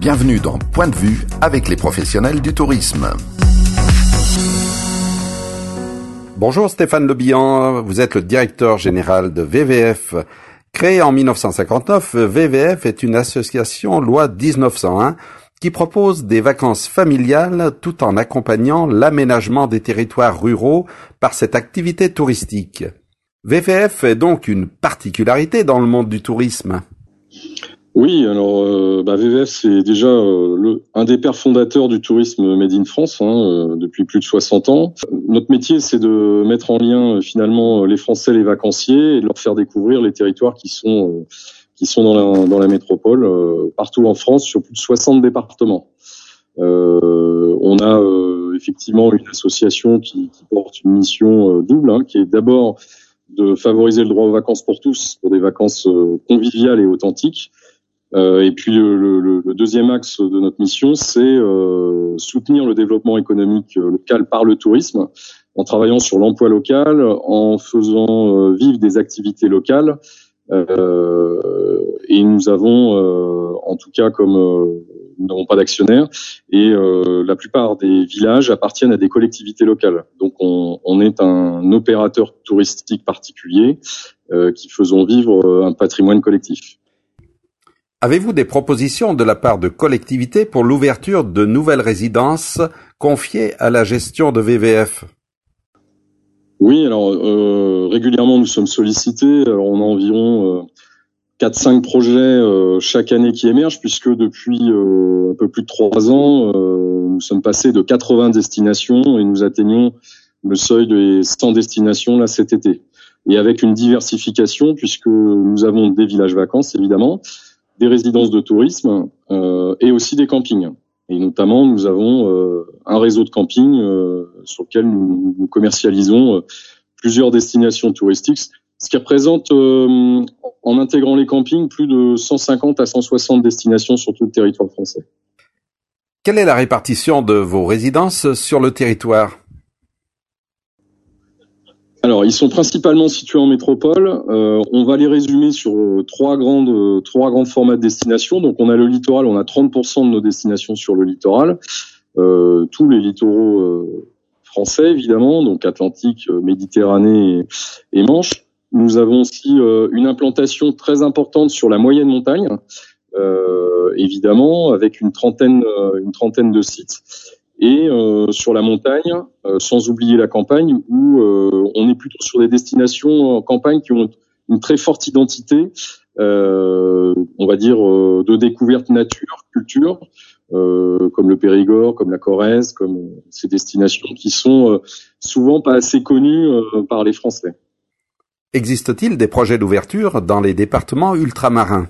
Bienvenue dans Point de vue avec les professionnels du tourisme. Bonjour Stéphane Lebihan, vous êtes le directeur général de VVF. Créé en 1959, VVF est une association loi 1901 qui propose des vacances familiales tout en accompagnant l'aménagement des territoires ruraux par cette activité touristique. VVF est donc une particularité dans le monde du tourisme. Oui, alors euh, bah, VVF c'est déjà euh, le, un des pères fondateurs du tourisme made in France hein, euh, depuis plus de 60 ans. Notre métier c'est de mettre en lien finalement les Français, les vacanciers et de leur faire découvrir les territoires qui sont qui sont dans la, dans la métropole partout en France sur plus de 60 départements. on a effectivement une association qui, qui porte une mission double, hein, qui est d'abord de favoriser le droit aux vacances pour tous, pour des vacances conviviales et authentiques, euh, et puis le, le, le, deuxième axe de notre mission, c'est euh, soutenir le développement économique euh, local par le tourisme, en travaillant sur l'emploi local, en faisant euh, vivre des activités locales. Euh, et nous avons, en tout cas, comme nous n'avons pas d'actionnaires, et la plupart des villages appartiennent à des collectivités locales. Donc on, on est un opérateur touristique particulier qui faisons vivre un patrimoine collectif. Avez-vous des propositions de la part de collectivités pour l'ouverture de nouvelles résidences confiées à la gestion de VVF Oui, alors euh, régulièrement nous sommes sollicités. Alors, on a environ euh, 4-5 projets euh, chaque année qui émergent, puisque depuis euh, un peu plus de 3 ans, euh, nous sommes passés de 80 destinations et nous atteignons le seuil des 100 destinations là cet été. Et avec une diversification, puisque nous avons des villages vacances évidemment, des résidences de tourisme euh, et aussi des campings. Et notamment, nous avons euh, un réseau de campings euh, sur lequel nous, commercialisons plusieurs destinations touristiques, ce qui représente, en intégrant les campings, plus de 150 à 160 destinations sur tout le territoire français. Quelle est la répartition de vos résidences sur le territoire? Alors, ils sont principalement situés en métropole. Euh, on va les résumer sur euh, trois grandes, euh, trois grands formats de destination. Donc, on a le littoral, on a 30% de nos destinations sur le littoral. Euh, tous les littoraux euh, français, évidemment, donc Atlantique, Méditerranée et, et, Manche. Nous avons aussi une implantation très importante sur la moyenne montagne, évidemment, avec une trentaine, une trentaine de sites et euh, sur la montagne, euh, sans oublier la campagne, où euh, on est plutôt sur des destinations en campagne qui ont une très forte identité, on va dire, de découverte nature, culture, comme le Périgord, comme la Corrèze, comme ces destinations qui sont souvent pas assez connues par les Français. Existe-t-il des projets d'ouverture dans les départements ultramarins?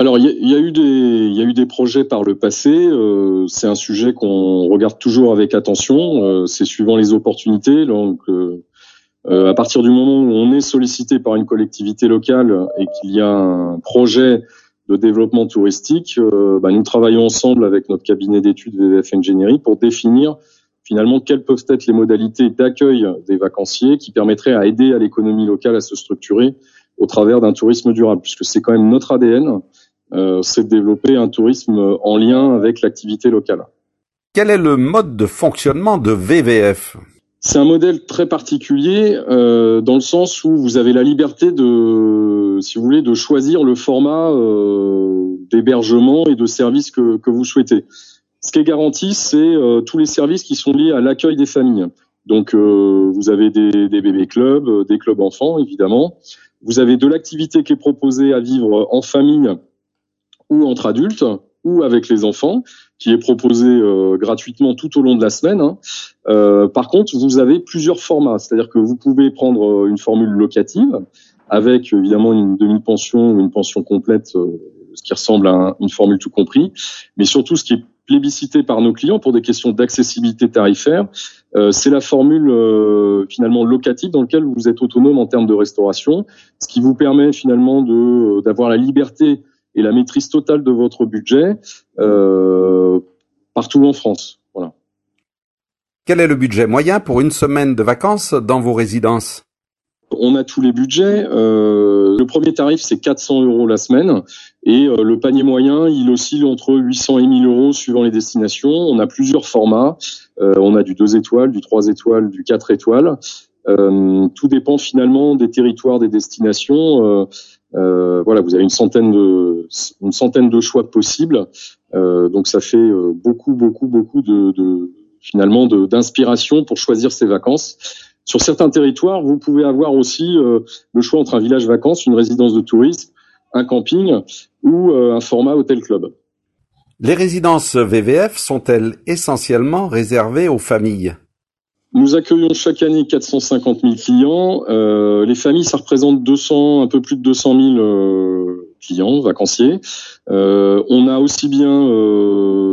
Alors, il y, y, a eu des, il y a eu des projets par le passé. Euh, c'est un sujet qu'on regarde toujours avec attention. Euh, c'est suivant les opportunités. Donc, euh, euh, à partir du moment où on est sollicité par une collectivité locale et qu'il y a un projet de développement touristique, euh, bah, nous travaillons ensemble avec notre cabinet d'études VVF Engineering pour définir finalement quelles peuvent être les modalités d'accueil des vacanciers qui permettraient à aider à l'économie locale à se structurer au travers d'un tourisme durable, puisque c'est quand même notre ADN c'est de développer un tourisme en lien avec l'activité locale. Quel est le mode de fonctionnement de VVF c'est un modèle très particulier euh, dans le sens où vous avez la liberté de, si vous voulez, de choisir le format euh, d'hébergement et de service que, que, vous souhaitez. Ce qui est garanti, c'est euh, tous les services qui sont liés à l'accueil des familles. Donc, euh, vous avez des, des bébés clubs, euh, des clubs enfants, évidemment. Vous avez de l'activité qui est proposée à vivre en famille ou entre adultes ou avec les enfants, qui est proposé euh, gratuitement tout au long de la semaine. Hein. Euh, par contre, vous avez plusieurs formats, c'est-à-dire que vous pouvez prendre euh, une formule locative avec évidemment une demi-pension ou une pension complète, euh, ce qui ressemble à un, une formule tout compris, mais surtout ce qui est plébiscité par nos clients pour des questions d'accessibilité tarifaire, euh, c'est la formule euh, finalement locative dans laquelle vous êtes autonome en termes de restauration, ce qui vous permet finalement de d'avoir la liberté et la maîtrise totale de votre budget euh, partout en France. Voilà. Quel est le budget moyen pour une semaine de vacances dans vos résidences? On a tous les budgets. le premier tarif, c'est 400 euros la semaine. Et le panier moyen, il oscille entre 800 et 1000 euros suivant les destinations. On a plusieurs formats. on a du 2 étoiles, du 3 étoiles, du 4 étoiles. tout dépend finalement des territoires, des destinations. Euh, voilà, vous avez une centaine de centaine de choix possibles. Euh, donc ça fait euh, beaucoup, beaucoup, beaucoup de, de finalement d'inspiration pour choisir ses vacances. Sur certains territoires, vous pouvez avoir aussi le choix entre un village vacances, une résidence de tourisme, un camping ou un format hôtel club. Les résidences VVF sont-elles essentiellement réservées aux familles? Nous accueillons chaque année 450 000 clients. Euh, les familles, ça représente 200, un peu plus de 200 000 euh, clients, vacanciers. Euh, on a aussi bien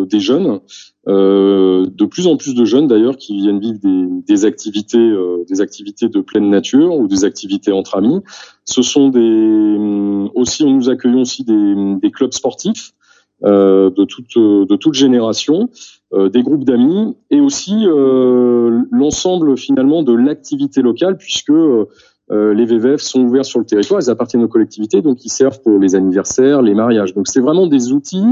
des jeunes, de plus en plus de jeunes d'ailleurs, qui viennent vivre des, activités, des activités de pleine nature ou des activités entre amis. Ce sont des aussi, on nous accueillons aussi des clubs sportifs. Euh, de toute de toute génération, euh, des groupes d'amis et aussi euh, l'ensemble finalement de l'activité locale puisque les VVF sont ouverts sur le territoire, ils appartiennent aux collectivités, donc ils servent pour les anniversaires, les mariages. Donc c'est vraiment des outils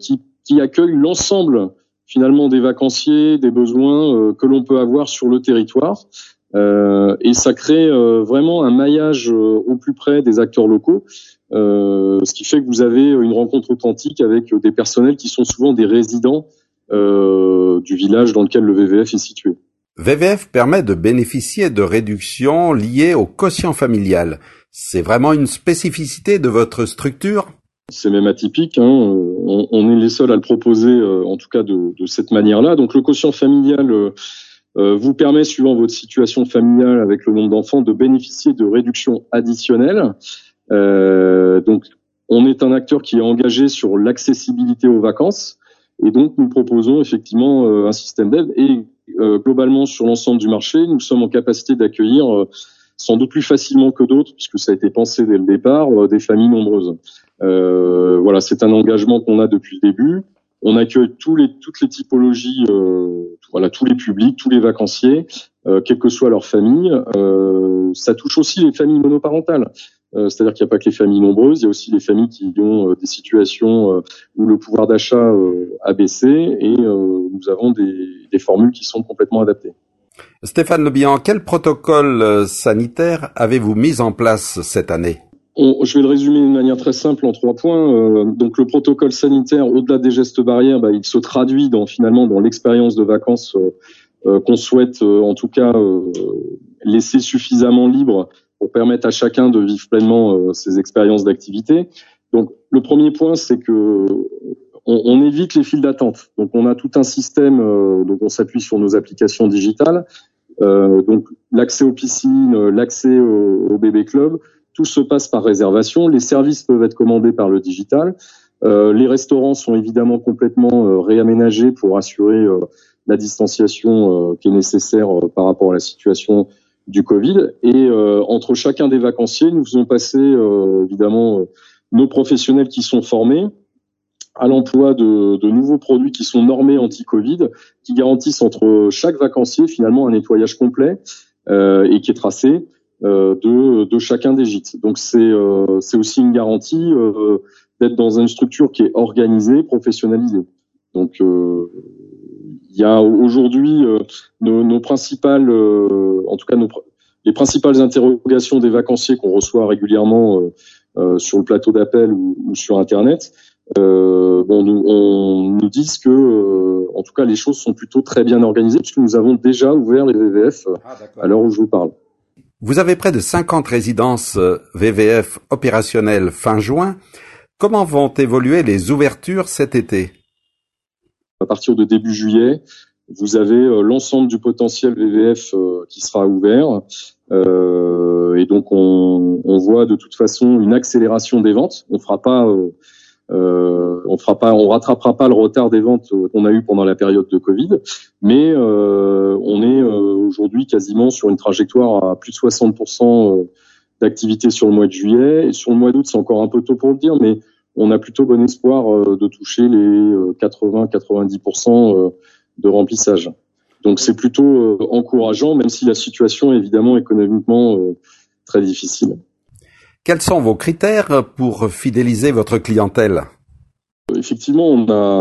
qui, qui accueillent l'ensemble finalement des vacanciers, des besoins que l'on peut avoir sur le territoire. Euh, et ça crée euh, vraiment un maillage euh, au plus près des acteurs locaux, ce qui fait que vous avez une rencontre authentique avec des personnels qui sont souvent des résidents du village dans lequel le VVF est situé. VVF permet de bénéficier de réductions liées au quotient familial. C'est vraiment une spécificité de votre structure? C'est même atypique. Hein. On, est les seuls à le proposer, en tout cas de, de cette manière-là. Donc le quotient familial euh, vous permet, suivant votre situation familiale avec le nombre d'enfants, de bénéficier de réductions additionnelles. Euh, donc, on est un acteur qui est engagé sur l'accessibilité aux vacances, et donc nous proposons effectivement euh, un système d'aide. Et globalement, sur l'ensemble du marché, nous sommes en capacité d'accueillir sans doute plus facilement que d'autres, puisque ça a été pensé dès le départ, des familles nombreuses. voilà, c'est un engagement qu'on a depuis le début. On accueille toutes les typologies, euh, voilà, tous les publics, tous les vacanciers, euh, quelle que soit leur famille. Euh, ça touche aussi les familles monoparentales. Euh, c'est-à-dire qu'il n'y a pas que les familles nombreuses, il y a aussi les familles qui ont euh, des situations où le pouvoir d'achat a baissé et nous avons des, des, formules qui sont complètement adaptées. Stéphane Lebihan, quel protocole sanitaire avez-vous mis en place cette année? Je vais le résumer d'une manière très simple en trois points. Euh, donc le protocole sanitaire, au-delà des gestes barrières, bah, il se traduit dans finalement dans l'expérience de vacances euh, euh, qu'on souhaite en tout cas laisser suffisamment libre pour permettre à chacun de vivre pleinement ses expériences d'activité. Donc le premier point, c'est que on, évite les files d'attente. Donc on a tout un système, donc on s'appuie sur nos applications digitales. donc l'accès aux piscines, l'accès au, bébé club tout se passe par réservation. Les services peuvent être commandés par le digital. Euh, les restaurants sont évidemment complètement euh, réaménagés pour assurer euh, la distanciation qui est nécessaire par rapport à la situation du Covid. Et entre chacun des vacanciers, nous faisons passer évidemment nos professionnels qui sont formés à l'emploi de, de, nouveaux produits qui sont normés anti-Covid, qui garantissent entre chaque vacancier finalement un nettoyage complet et qui est tracé. Euh, de, de, chacun des gîtes. Donc c'est euh, c'est aussi une garantie euh, d'être dans une structure qui est organisée, professionnalisée. Donc il y a aujourd'hui nos, nos, principales, en tout cas nos, les principales interrogations des vacanciers qu'on reçoit régulièrement sur le plateau d'appel ou, ou, sur Internet. Euh, bon, nous, on nous disent que, en tout cas, les choses sont plutôt très bien organisées puisque nous avons déjà ouvert les VVF ah, à l'heure où je vous parle. Vous avez près de 50 résidences euh, VVF opérationnelles fin juin. Comment vont évoluer les ouvertures cet été? À partir de début juillet, vous avez euh, l'ensemble du potentiel VVF euh, qui sera ouvert. et donc on, voit de toute façon une accélération des ventes. On fera pas euh, on fera pas, on rattrapera pas le retard des ventes qu'on a eu pendant la période de Covid, mais euh, on est euh, aujourd'hui quasiment sur une trajectoire à plus de 60% d'activité sur le mois de juillet et sur le mois d'août c'est encore un peu tôt pour le dire, mais on a plutôt bon espoir de toucher les 80-90% de remplissage. Donc c'est plutôt encourageant, même si la situation est évidemment économiquement très difficile. Quels sont vos critères pour fidéliser votre clientèle? Effectivement, on a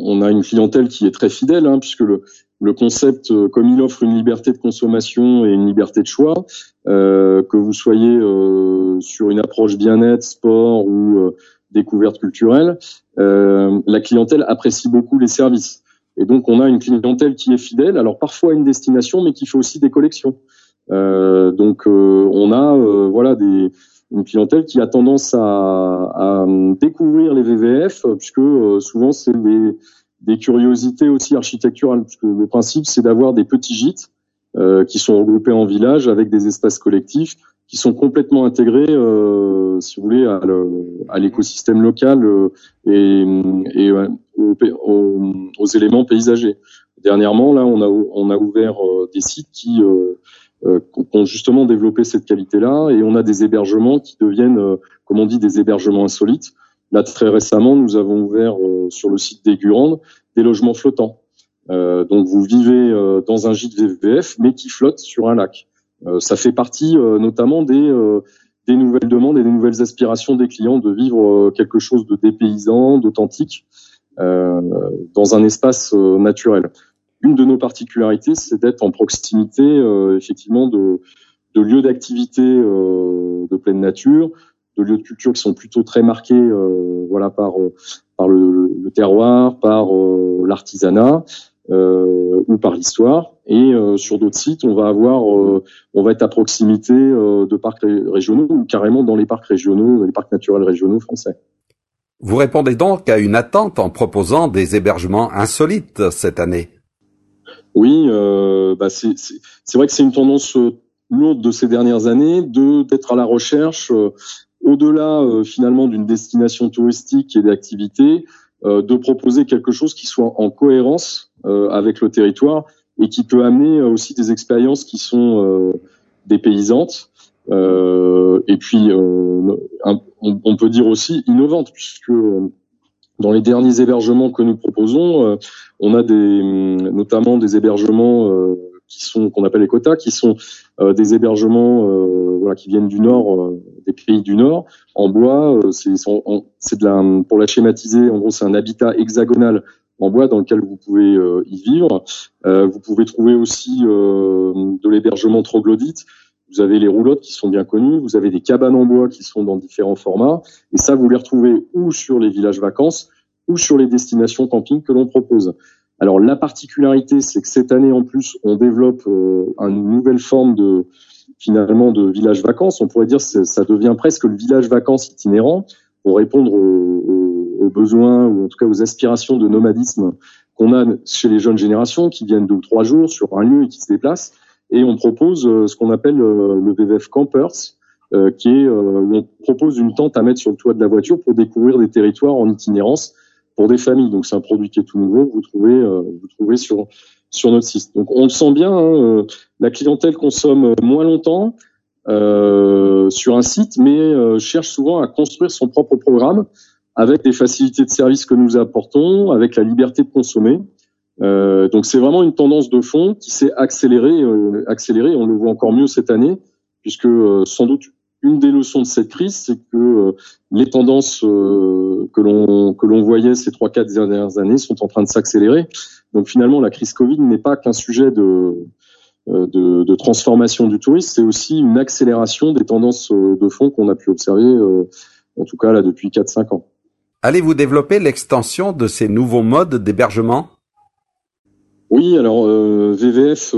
on a une clientèle qui est très fidèle, hein, puisque le, le concept, euh, comme il offre une liberté de consommation et une liberté de choix, euh, que vous soyez euh, sur une approche bien-être, sport ou euh, découverte culturelle, euh, la clientèle apprécie beaucoup les services. Et donc on a une clientèle qui est fidèle, alors parfois à une destination, mais qui fait aussi des collections. donc on a voilà des une clientèle qui a tendance à, à découvrir les VVF, puisque souvent c'est des des curiosités aussi architecturales, puisque le principe c'est d'avoir des petits gîtes euh, qui sont regroupés en villages avec des espaces collectifs qui sont complètement intégrés, euh, si vous voulez, à l'écosystème local euh, et, et aux, aux, éléments paysagers. Dernièrement, là, on a, on a ouvert euh, des sites qui, euh, ont justement développé cette qualité-là, et on a des hébergements qui deviennent, comme on dit, des hébergements insolites. Là, très récemment, nous avons ouvert sur le site des Gurandes des logements flottants. Euh, donc vous vivez euh, dans un gîte VVF, mais qui flotte sur un lac. Euh, ça fait partie notamment des, des nouvelles demandes et des nouvelles aspirations des clients de vivre quelque chose de dépaysant, d'authentique, dans un espace naturel. Une de nos particularités, c'est d'être en proximité, effectivement, de, de lieux d'activité de pleine nature, de lieux de culture qui sont plutôt très marqués, voilà, par par le, le terroir, par euh, l'artisanat euh, par l'histoire. Et euh, sur d'autres sites, on va avoir, on va être à proximité de parcs régionaux ou carrément dans les parcs régionaux, les parcs naturels régionaux français. Vous répondez donc à une attente en proposant des hébergements insolites cette année. Oui, euh, bah c'est vrai que c'est une tendance lourde de ces dernières années de d'être à la recherche au-delà euh, finalement d'une destination touristique et d'activités, euh, de proposer quelque chose qui soit en cohérence euh, avec le territoire et qui peut amener aussi des expériences qui sont dépaysantes et puis on, peut dire aussi innovantes puisque dans les derniers hébergements que nous proposons, on a des notamment des hébergements qui sont qu'on appelle les quotas, qui sont euh, des hébergements euh, voilà, qui viennent du nord, euh, des pays du nord, en bois. c'est de la pour la schématiser, en gros, c'est un habitat hexagonal en bois dans lequel vous pouvez y vivre. vous pouvez trouver aussi de l'hébergement troglodyte. Vous avez les roulottes qui sont bien connues, vous avez des cabanes en bois qui sont dans différents formats, et ça vous les retrouvez ou sur les villages vacances ou sur les destinations camping que l'on propose. Alors la particularité, c'est que cette année en plus, on développe euh, une nouvelle forme de finalement de village vacances. On pourrait dire que ça devient presque le village vacances itinérant pour répondre aux, besoins ou en tout cas aux aspirations de nomadisme qu'on a chez les jeunes générations qui viennent deux ou trois jours sur un lieu et qui se déplacent. Et on propose euh, ce qu'on appelle euh, le VVF Campers, qui est où on propose une tente à mettre sur le toit de la voiture pour découvrir des territoires en itinérance pour des familles. Donc c'est un produit qui est tout nouveau vous trouvez, euh, vous trouvez sur sur notre site. Donc on le sent bien, hein, euh, la clientèle consomme moins longtemps euh, sur un site, mais cherche souvent à construire son propre programme avec des facilités de service que nous apportons, avec la liberté de consommer. donc c'est vraiment une tendance de fond qui s'est accélérée, accélérée. On le voit encore mieux cette année, puisque sans doute une des leçons de cette crise, c'est que euh, les tendances euh, que l'on que l'on voyait ces trois quatre dernières années sont en train de s'accélérer. Donc finalement, la crise Covid n'est pas qu'un sujet de, euh, de, de transformation du tourisme, c'est aussi une accélération des tendances de fond qu'on a pu observer, en tout cas là depuis 4-5 ans. Allez-vous développer l'extension de ces nouveaux modes d'hébergement? Oui, alors VVF,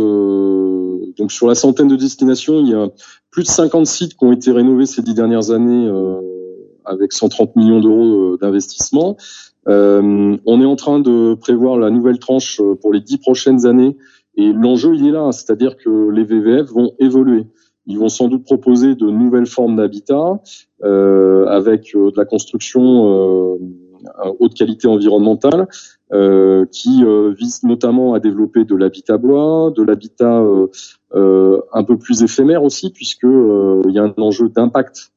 donc sur la centaine de destinations, il y a plus de 50 sites qui ont été rénovés ces dix dernières années euh, avec 130 millions d'euros euh, d'investissement. Euh, on est en train de prévoir la nouvelle tranche pour les dix prochaines années et l'enjeu il est là, c'est-à-dire que les VVF vont évoluer. Ils vont sans doute proposer de nouvelles formes d'habitat euh, avec de la construction haute qualité environnementale, euh, qui euh, vise notamment à développer de l'habitat bois, de l'habitat euh, un peu plus éphémère aussi, puisque il y a un enjeu d'impact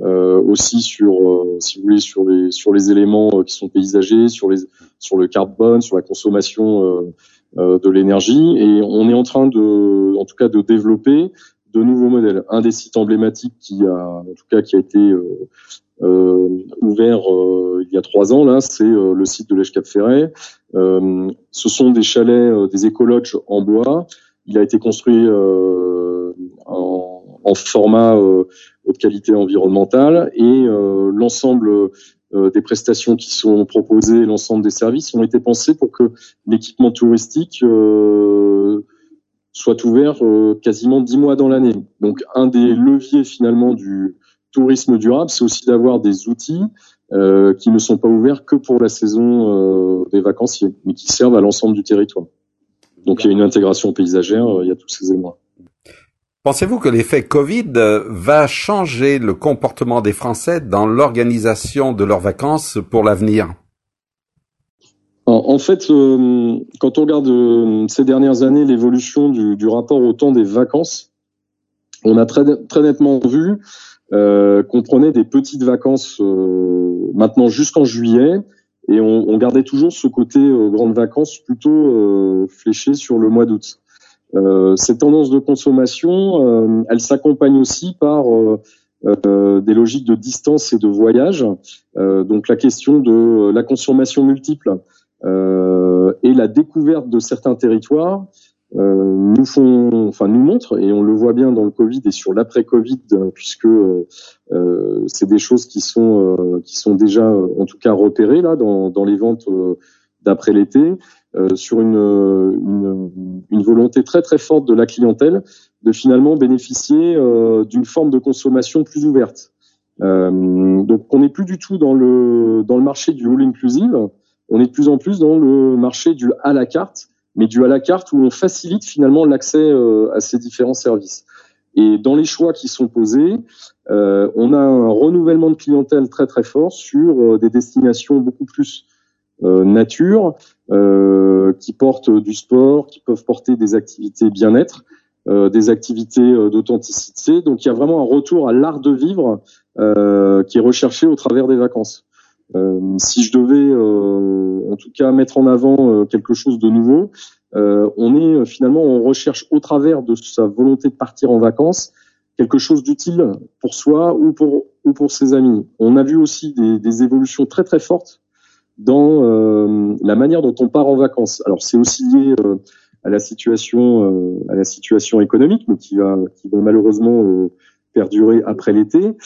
aussi sur, si vous voulez, sur les sur les éléments qui sont paysagers, sur les sur le carbone, sur la consommation de l'énergie. Et on est en train de, en tout cas, de développer de nouveaux modèles. Un des sites emblématiques qui a, en tout cas, qui a été euh, ouvert il y a trois ans là, c'est le site de l'Èche Cap Ferret. ce sont des chalets, des écologes en bois. Il a été construit en, en, format haute qualité environnementale et l'ensemble euh, des prestations qui sont proposées, l'ensemble des services ont été pensés pour que l'équipement touristique euh, soit ouvert euh, quasiment dix mois dans l'année. Donc un des leviers finalement du tourisme durable, c'est aussi d'avoir des outils qui ne sont pas ouverts que pour la saison des vacanciers, mais qui servent à l'ensemble du territoire. Donc il y a une intégration paysagère, il y a tous ces éléments. Pensez-vous que l'effet Covid euh, va changer le comportement des Français dans l'organisation de leurs vacances pour l'avenir? En fait, euh, quand on regarde euh, ces dernières années l'évolution du, rapport au temps des vacances, on a très, très nettement vu qu'on prenait des petites vacances maintenant jusqu'en juillet et on, on, gardait toujours ce côté grandes vacances plutôt fléché sur le mois d'août. Euh, cette tendance de consommation, euh, elle s'accompagne aussi par euh, des logiques de distance et de voyage. donc la question de la consommation multiple et la découverte de certains territoires nous font, enfin nous montrent, et on le voit bien dans le Covid et sur l'après-Covid, puisque c'est des choses qui sont qui sont déjà en tout cas repérées là dans, dans les ventes d'après l'été. Euh, sur une, une, une, volonté très très forte de la clientèle de finalement bénéficier euh, d'une forme de consommation plus ouverte. Euh, donc on n'est plus du tout dans le dans le marché du all inclusive, on est de plus en plus dans le marché du à la carte, mais du à la carte où on facilite finalement l'accès à ces différents services. Et dans les choix qui sont posés, euh, on a un renouvellement de clientèle très très fort sur des destinations beaucoup plus euh, nature, euh, qui portent du sport, qui peuvent porter des activités bien-être, euh, des activités d'authenticité. Donc il y a vraiment un retour à l'art de vivre qui est recherché au travers des vacances. Si je devais, en tout cas, mettre en avant quelque chose de nouveau, on est finalement on recherche au travers de sa volonté de partir en vacances quelque chose d'utile pour soi ou pour ou pour ses amis. On a vu aussi des, des évolutions très très fortes dans euh, la manière dont on part en vacances. Alors c'est aussi lié euh, à la situation euh, à la situation économique, mais qui va qui va malheureusement perdurer après l'été.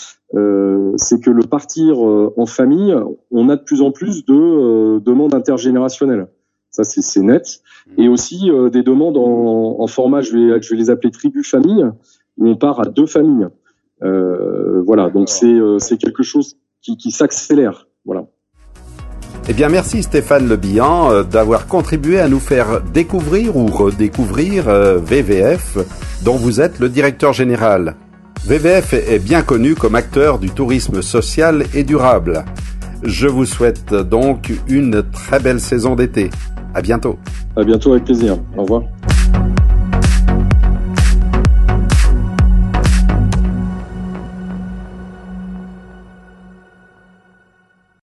c'est que le partir en famille, on a de plus en plus de demandes intergénérationnelles. Ça c'est net. Mmh. Et aussi des demandes en, en, format, je vais je vais les appeler tribus famille, où on part à deux familles. voilà, donc c'est c'est quelque chose qui, qui s'accélère. Voilà. Eh bien, merci Stéphane Le euh, d'avoir contribué à nous faire découvrir ou redécouvrir euh, VVF, dont vous êtes le directeur général. VVF est bien connu comme acteur du tourisme social et durable. Je vous souhaite donc une très belle saison d'été. À bientôt. À bientôt avec plaisir. Au revoir.